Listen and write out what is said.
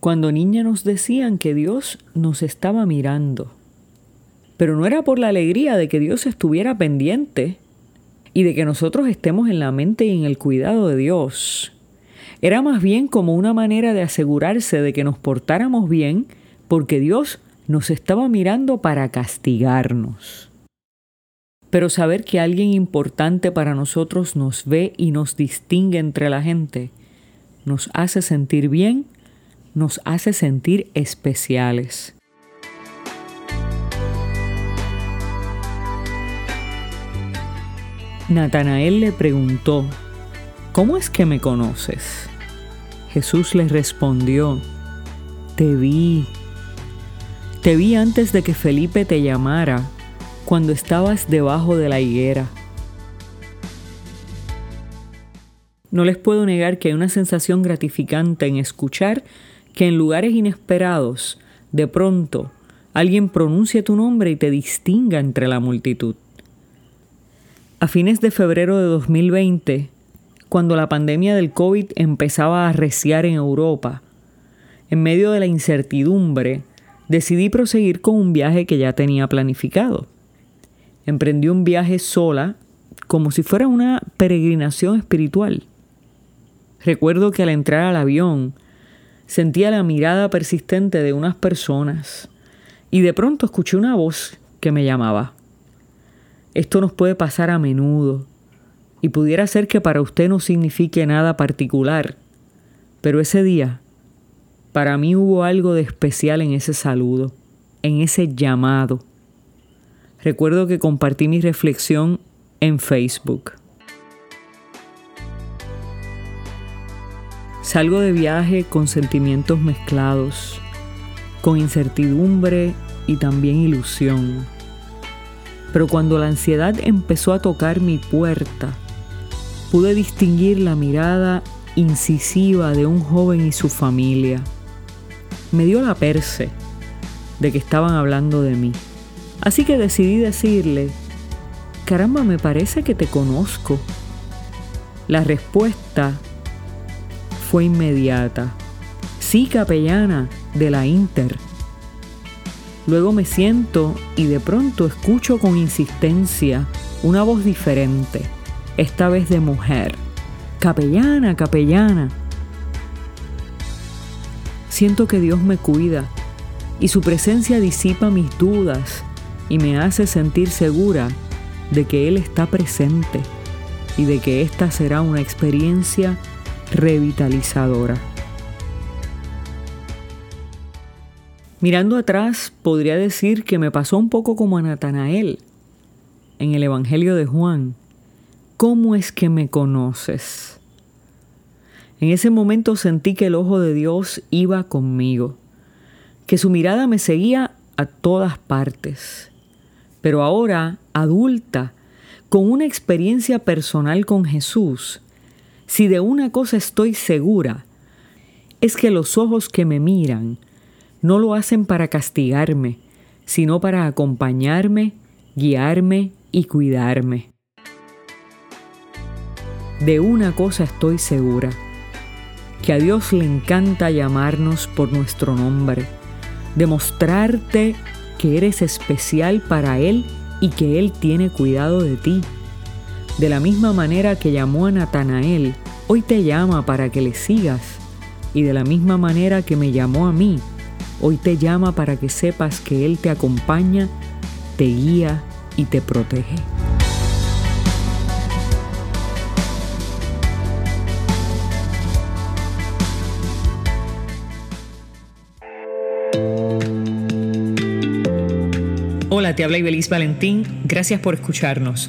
Cuando niña nos decían que Dios nos estaba mirando. Pero no era por la alegría de que Dios estuviera pendiente y de que nosotros estemos en la mente y en el cuidado de Dios. Era más bien como una manera de asegurarse de que nos portáramos bien porque Dios nos estaba mirando para castigarnos. Pero saber que alguien importante para nosotros nos ve y nos distingue entre la gente, nos hace sentir bien, nos hace sentir especiales. Natanael le preguntó, ¿Cómo es que me conoces? Jesús le respondió, Te vi. Te vi antes de que Felipe te llamara, cuando estabas debajo de la higuera. No les puedo negar que hay una sensación gratificante en escuchar que en lugares inesperados, de pronto, alguien pronuncie tu nombre y te distinga entre la multitud. A fines de febrero de 2020, cuando la pandemia del COVID empezaba a arreciar en Europa. En medio de la incertidumbre, decidí proseguir con un viaje que ya tenía planificado. Emprendí un viaje sola, como si fuera una peregrinación espiritual. Recuerdo que al entrar al avión, sentía la mirada persistente de unas personas y de pronto escuché una voz que me llamaba. Esto nos puede pasar a menudo y pudiera ser que para usted no signifique nada particular, pero ese día, para mí hubo algo de especial en ese saludo, en ese llamado. Recuerdo que compartí mi reflexión en Facebook. Salgo de viaje con sentimientos mezclados, con incertidumbre y también ilusión. Pero cuando la ansiedad empezó a tocar mi puerta, pude distinguir la mirada incisiva de un joven y su familia. Me dio la perce de que estaban hablando de mí. Así que decidí decirle, caramba, me parece que te conozco. La respuesta fue inmediata. Sí, capellana, de la Inter. Luego me siento y de pronto escucho con insistencia una voz diferente esta vez de mujer. Capellana, capellana. Siento que Dios me cuida y su presencia disipa mis dudas y me hace sentir segura de que Él está presente y de que esta será una experiencia revitalizadora. Mirando atrás, podría decir que me pasó un poco como a Natanael en el Evangelio de Juan, ¿cómo es que me conoces? En ese momento sentí que el ojo de Dios iba conmigo, que su mirada me seguía a todas partes. Pero ahora, adulta, con una experiencia personal con Jesús, si de una cosa estoy segura, es que los ojos que me miran no lo hacen para castigarme, sino para acompañarme, guiarme y cuidarme. De una cosa estoy segura, que a Dios le encanta llamarnos por nuestro nombre, demostrarte que eres especial para Él y que Él tiene cuidado de ti. De la misma manera que llamó a Natanael, hoy te llama para que le sigas. Y de la misma manera que me llamó a mí, hoy te llama para que sepas que Él te acompaña, te guía y te protege. Hola, te habla Ibeliz Valentín. Gracias por escucharnos.